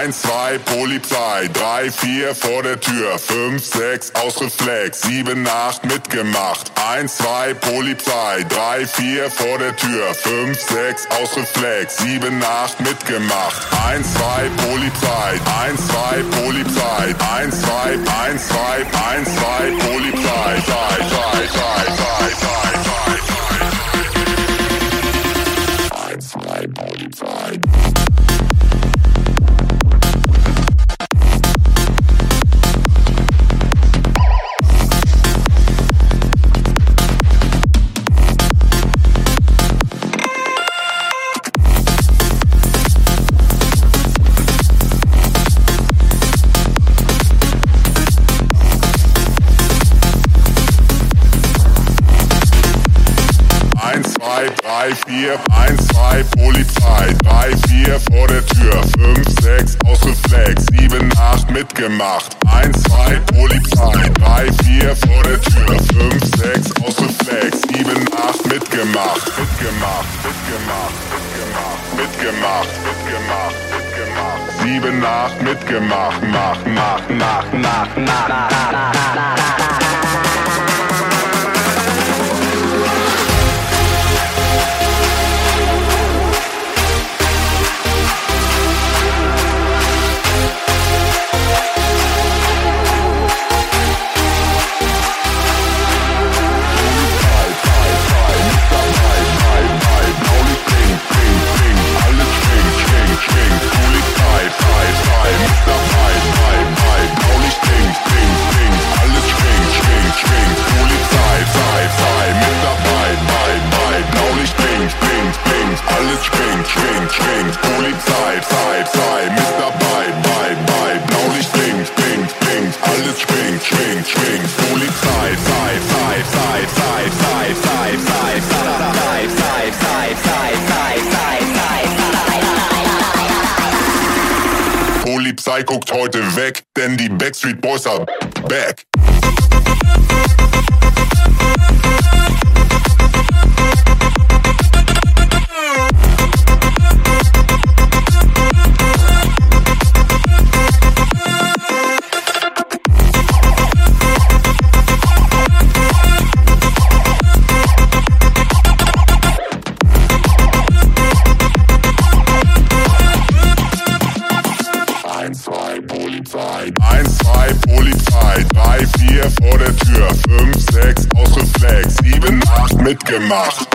1, 2, Polizei, 3, 4 vor der Tür, 5, 6 aus Reflex, 7, 8 mitgemacht, 1, 2, Polizei, 3, 4 vor der Tür, 5, 6 aus Reflex, 7, 8 mitgemacht, 1, 2, Polizei, 1, 2, Polizei, 1, 2, 1, 2, 1, 2, Polizei, 2, 2, 2, 2, 2, 2. 4, 1, 2, Polizei. 3, 4 vor der Tür. 5, 6, aus dem Flex. 7, 8, mitgemacht. 1, 2, Polizei. 3, 4 vor der Tür. 5, 6, aus dem Flex. 7, 8, mitgemacht. Mitgemacht, mitgemacht, mitgemacht. Mitgemacht, mitgemacht, mitgemacht. 7, 8, mitgemacht. Mach, mach, mach, mach, mach, mach, mach, mach, mach. Guckt heute weg, denn die Backstreet Boys are back. Emma.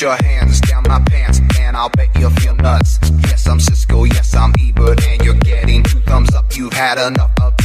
Your hands down my pants, and I'll bet you'll feel nuts. Yes, I'm Cisco, yes, I'm Ebert, and you're getting two thumbs up. You've had enough of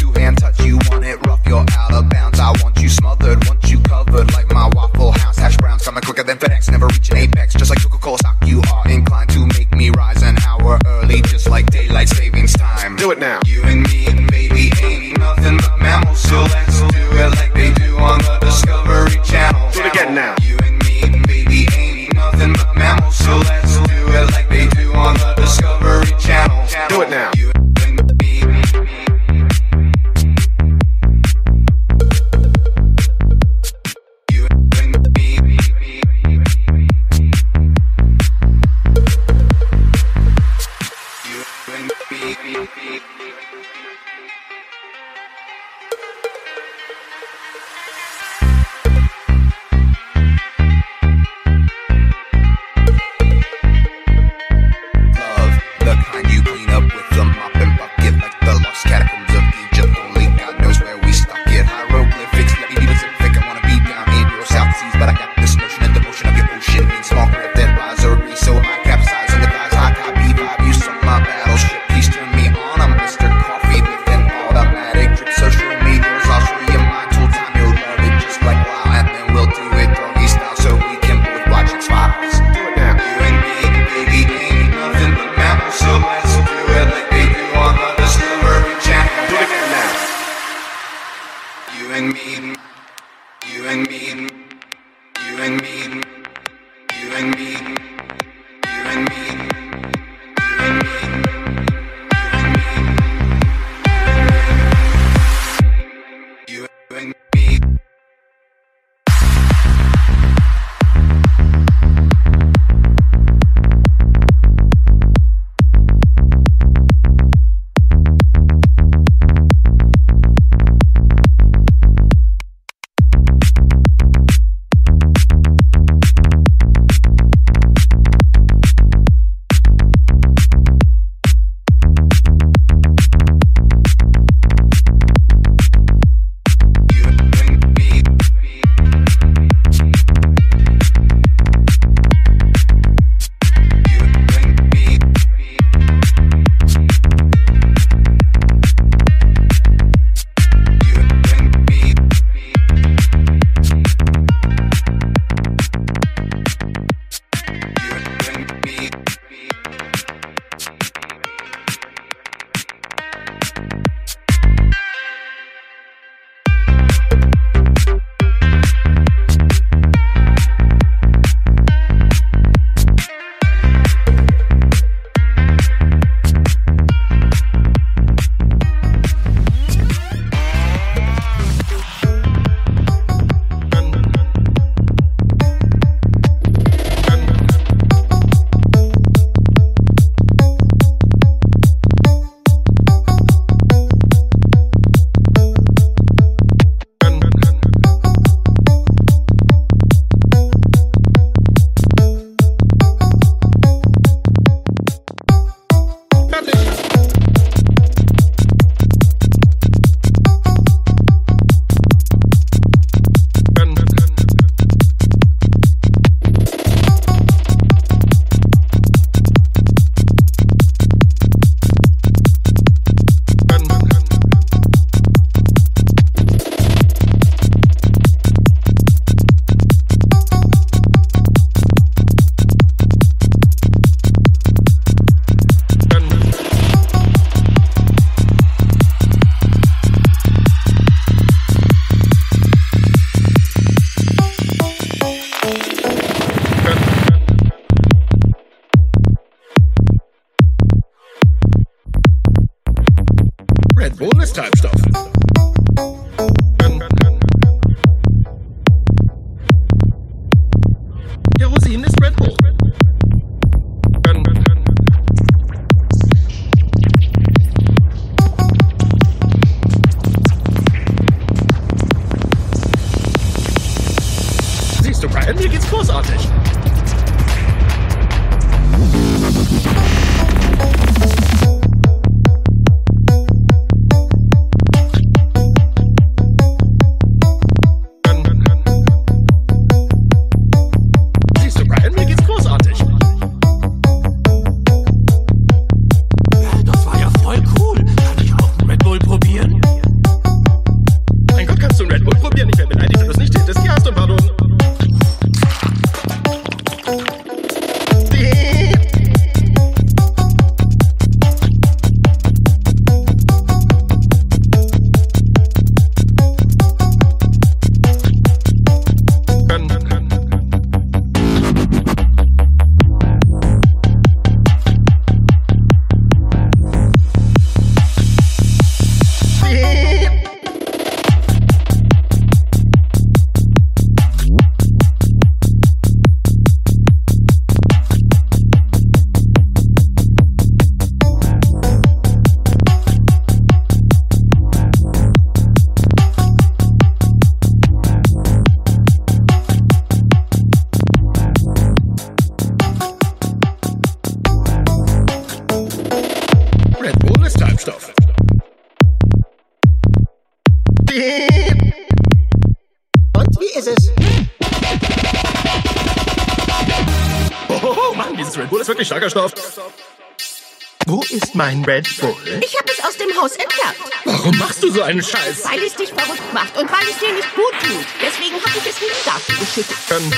mein Red Bull? Ich habe es aus dem Haus entfernt. Warum machst du so einen Scheiß? Weil es dich verrückt macht und weil es dir nicht gut tut. Deswegen habe ich es in die Garten geschüttet. Ähm,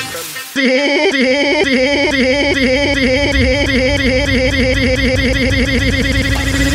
ähm.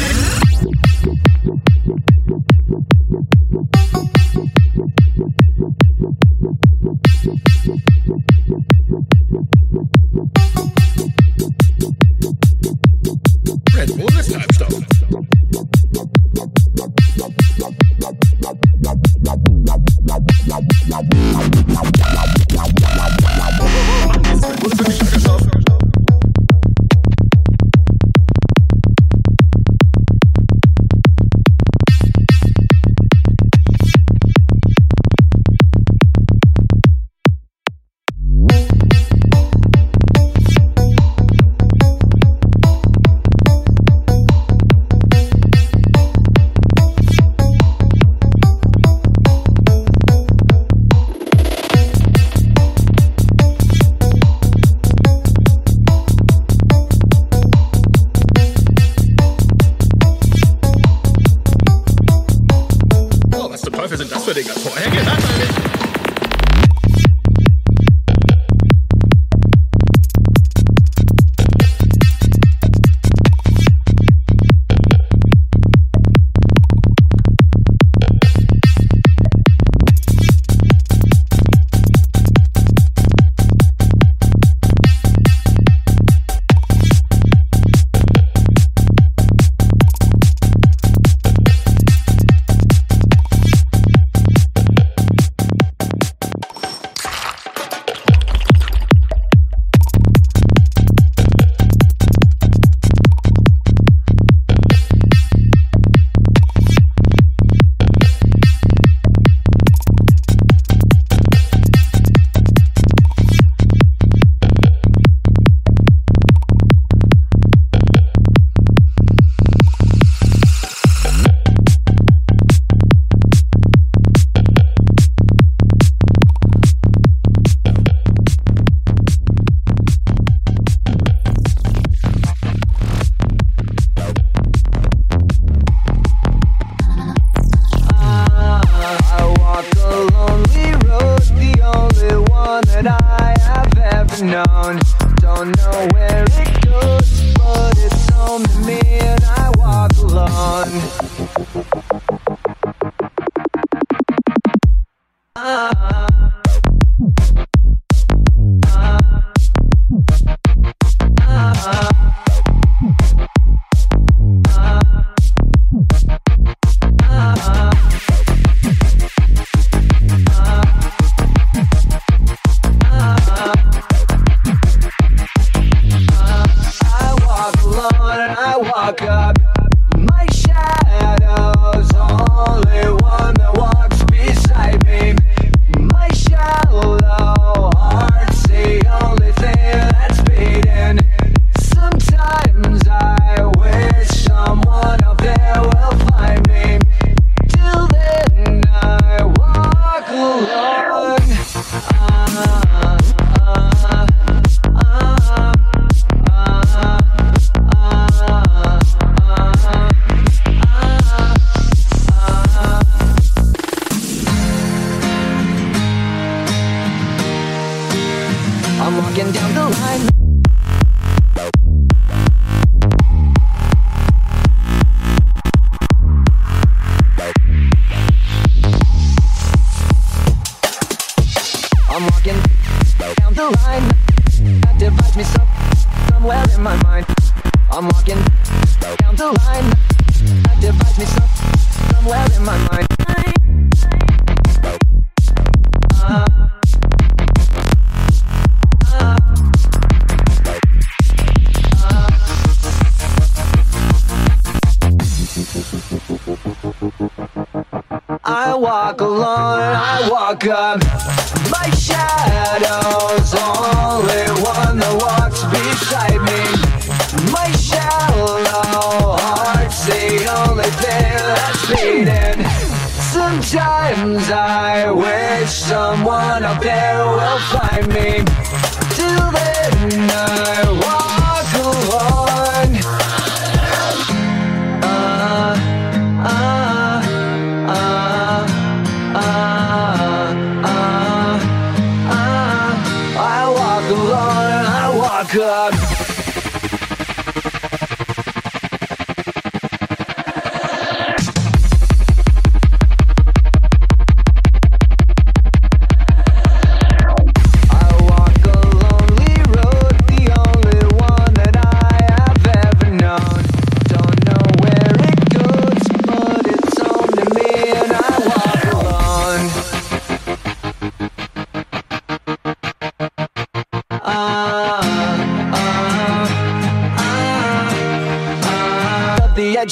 God.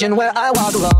imagine where I walk alone.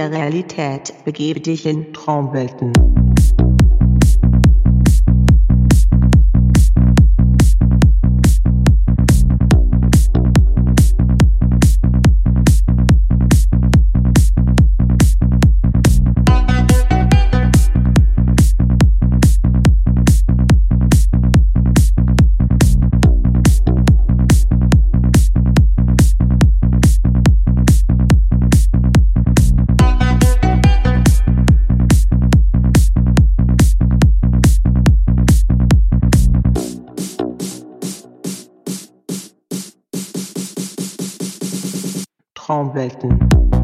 Der Realität, begebe dich in Traumwelten. Traumwelten.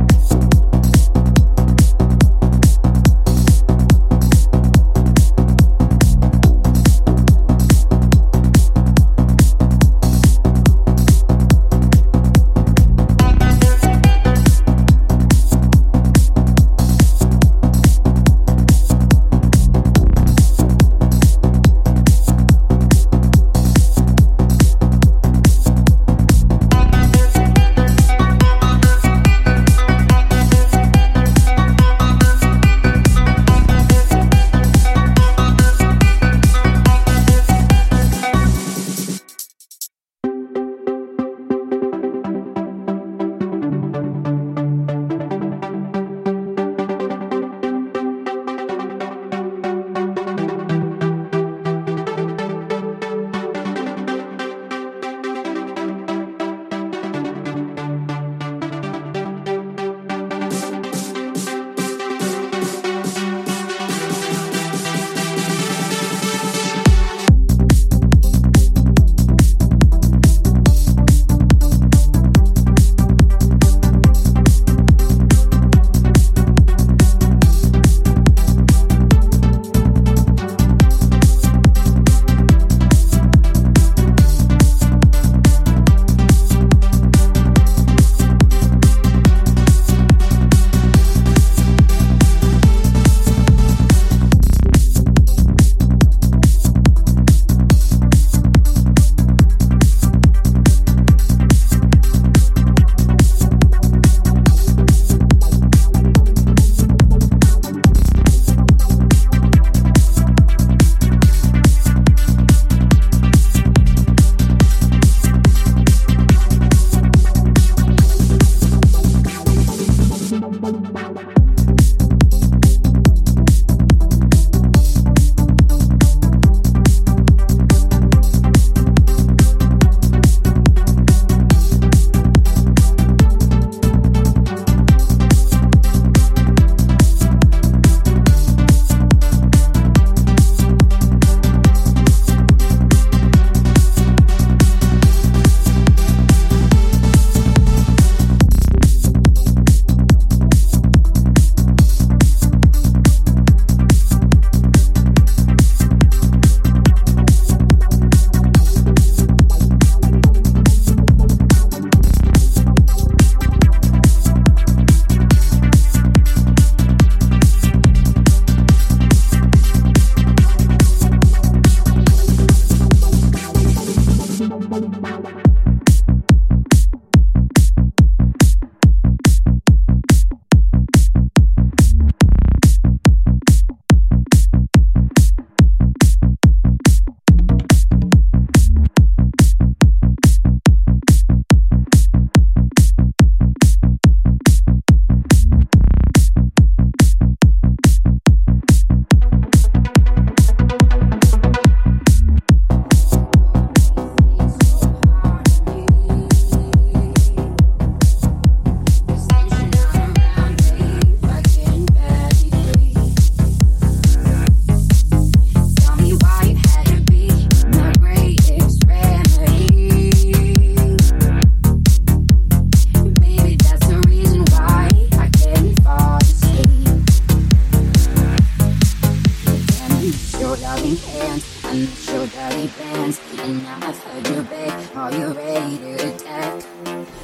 hands and your dirty bands. And now I've heard you beg, are you ready to attack?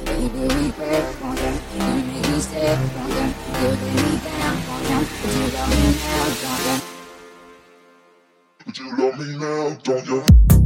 Baby, we break on them, you niggas dead on them, you lay me down on them, but you love me now, don't you? But you love me now, don't you?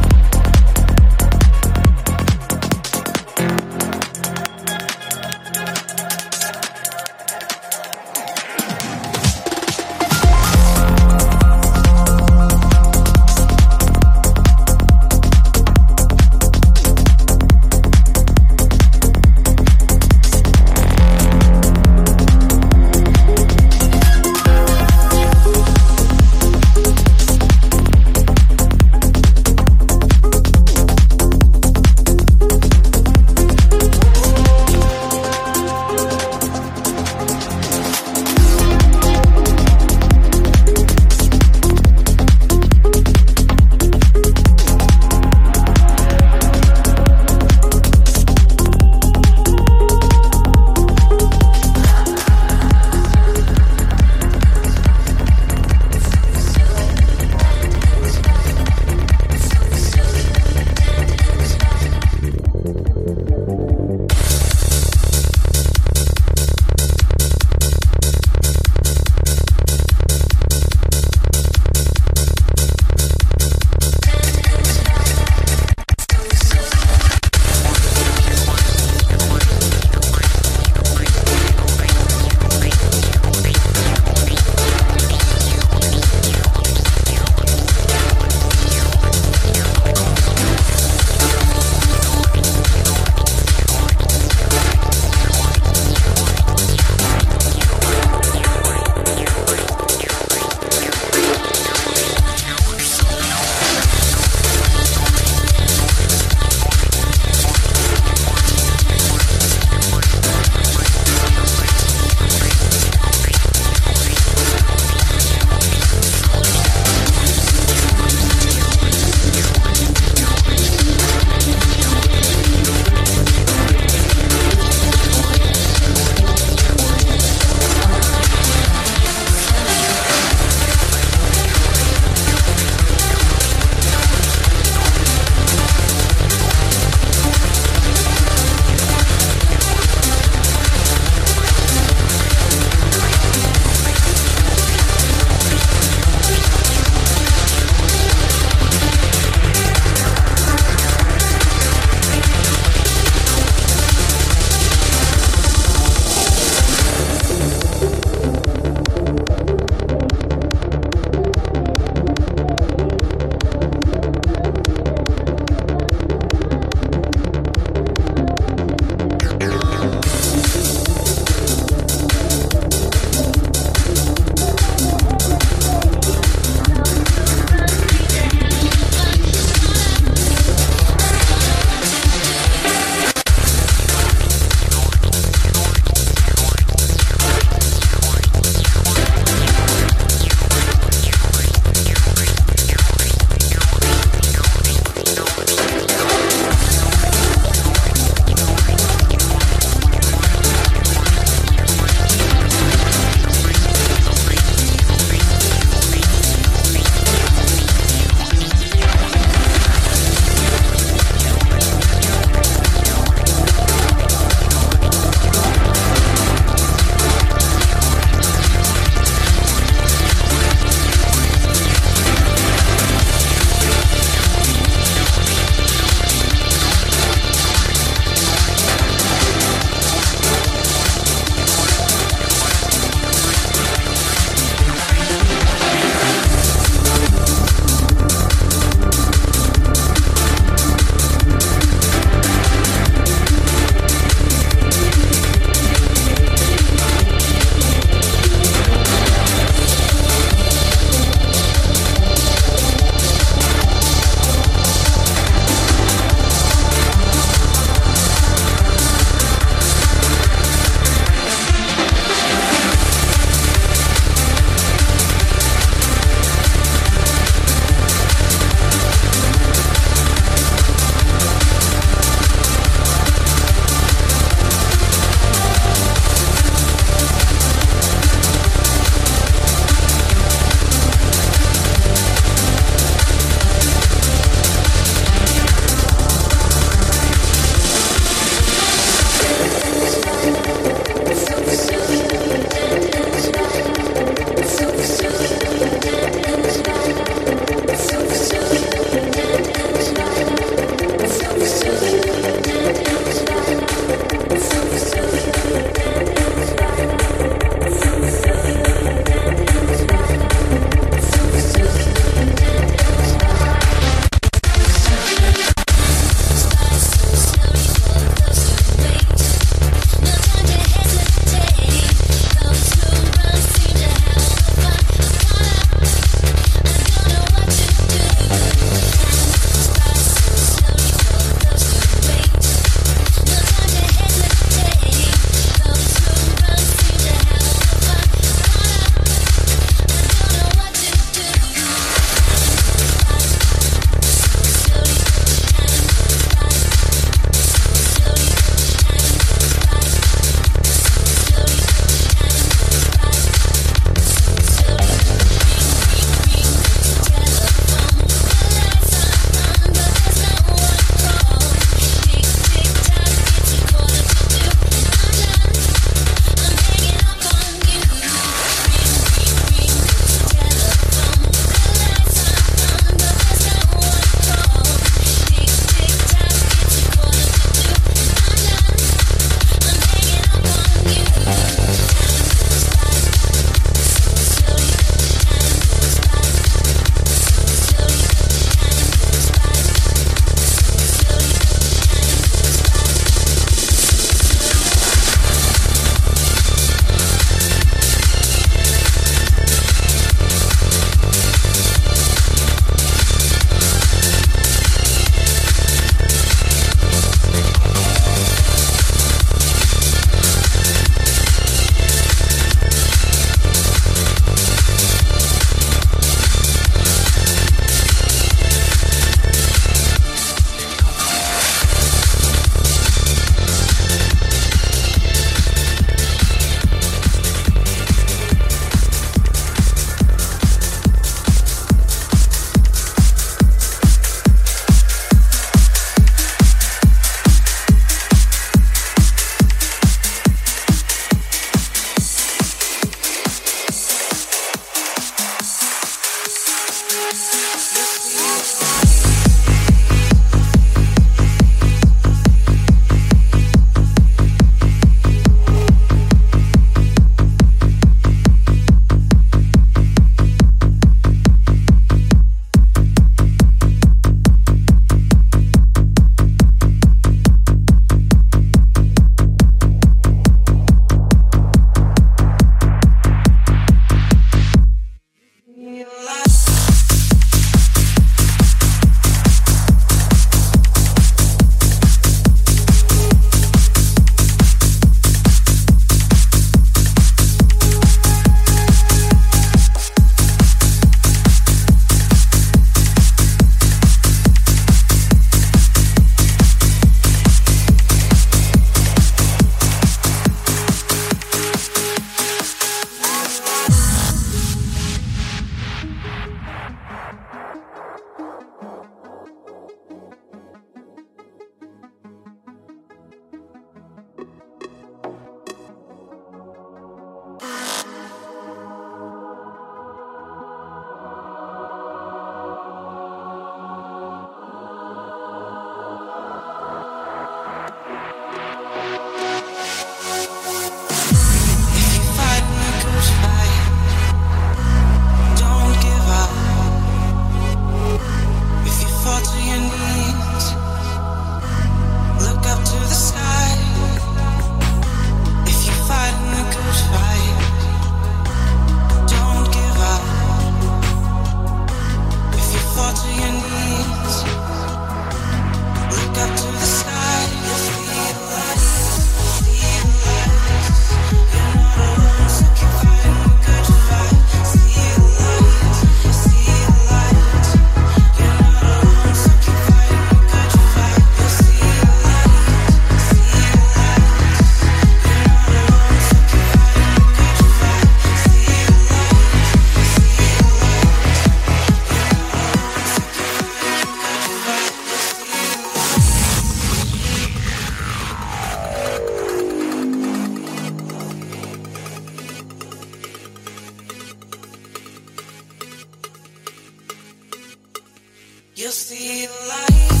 You'll see light.